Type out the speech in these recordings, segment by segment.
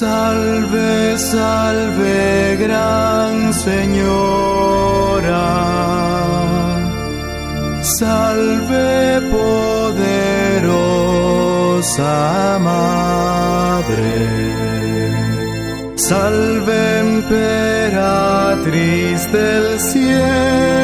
Salve, salve, gran Señora. Salve, poderosa Madre. Salve, emperatriz del cielo.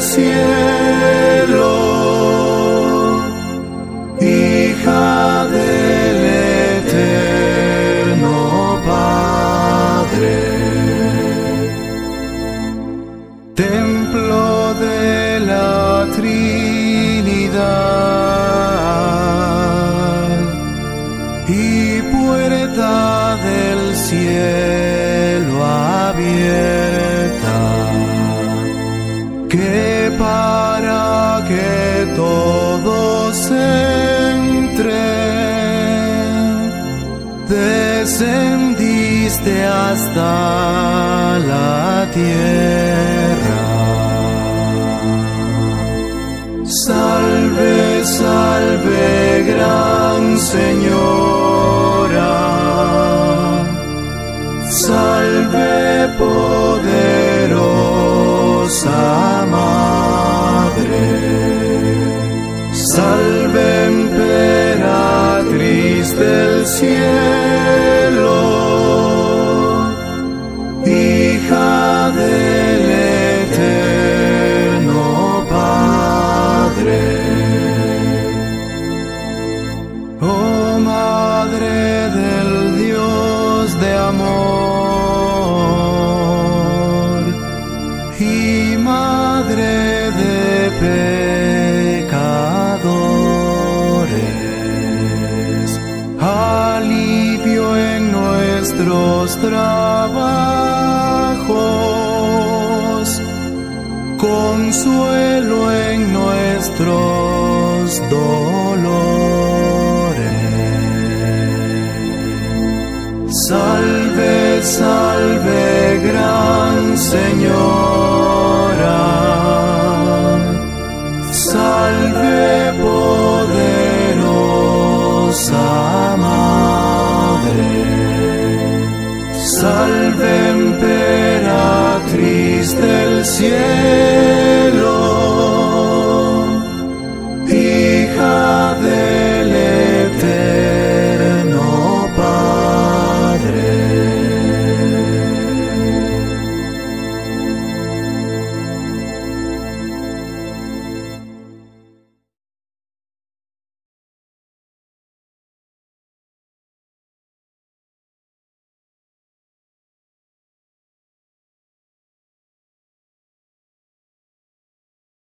Cielo. Hija del eterno Padre. Templo de la Trinidad y puerta del cielo entren descendiste hasta la tierra. Salve, salve, gran Señora. Salve, poderosa nuestros trabajos, consuelo en nuestros dolores. Salve, salve, gran Señor. cielo.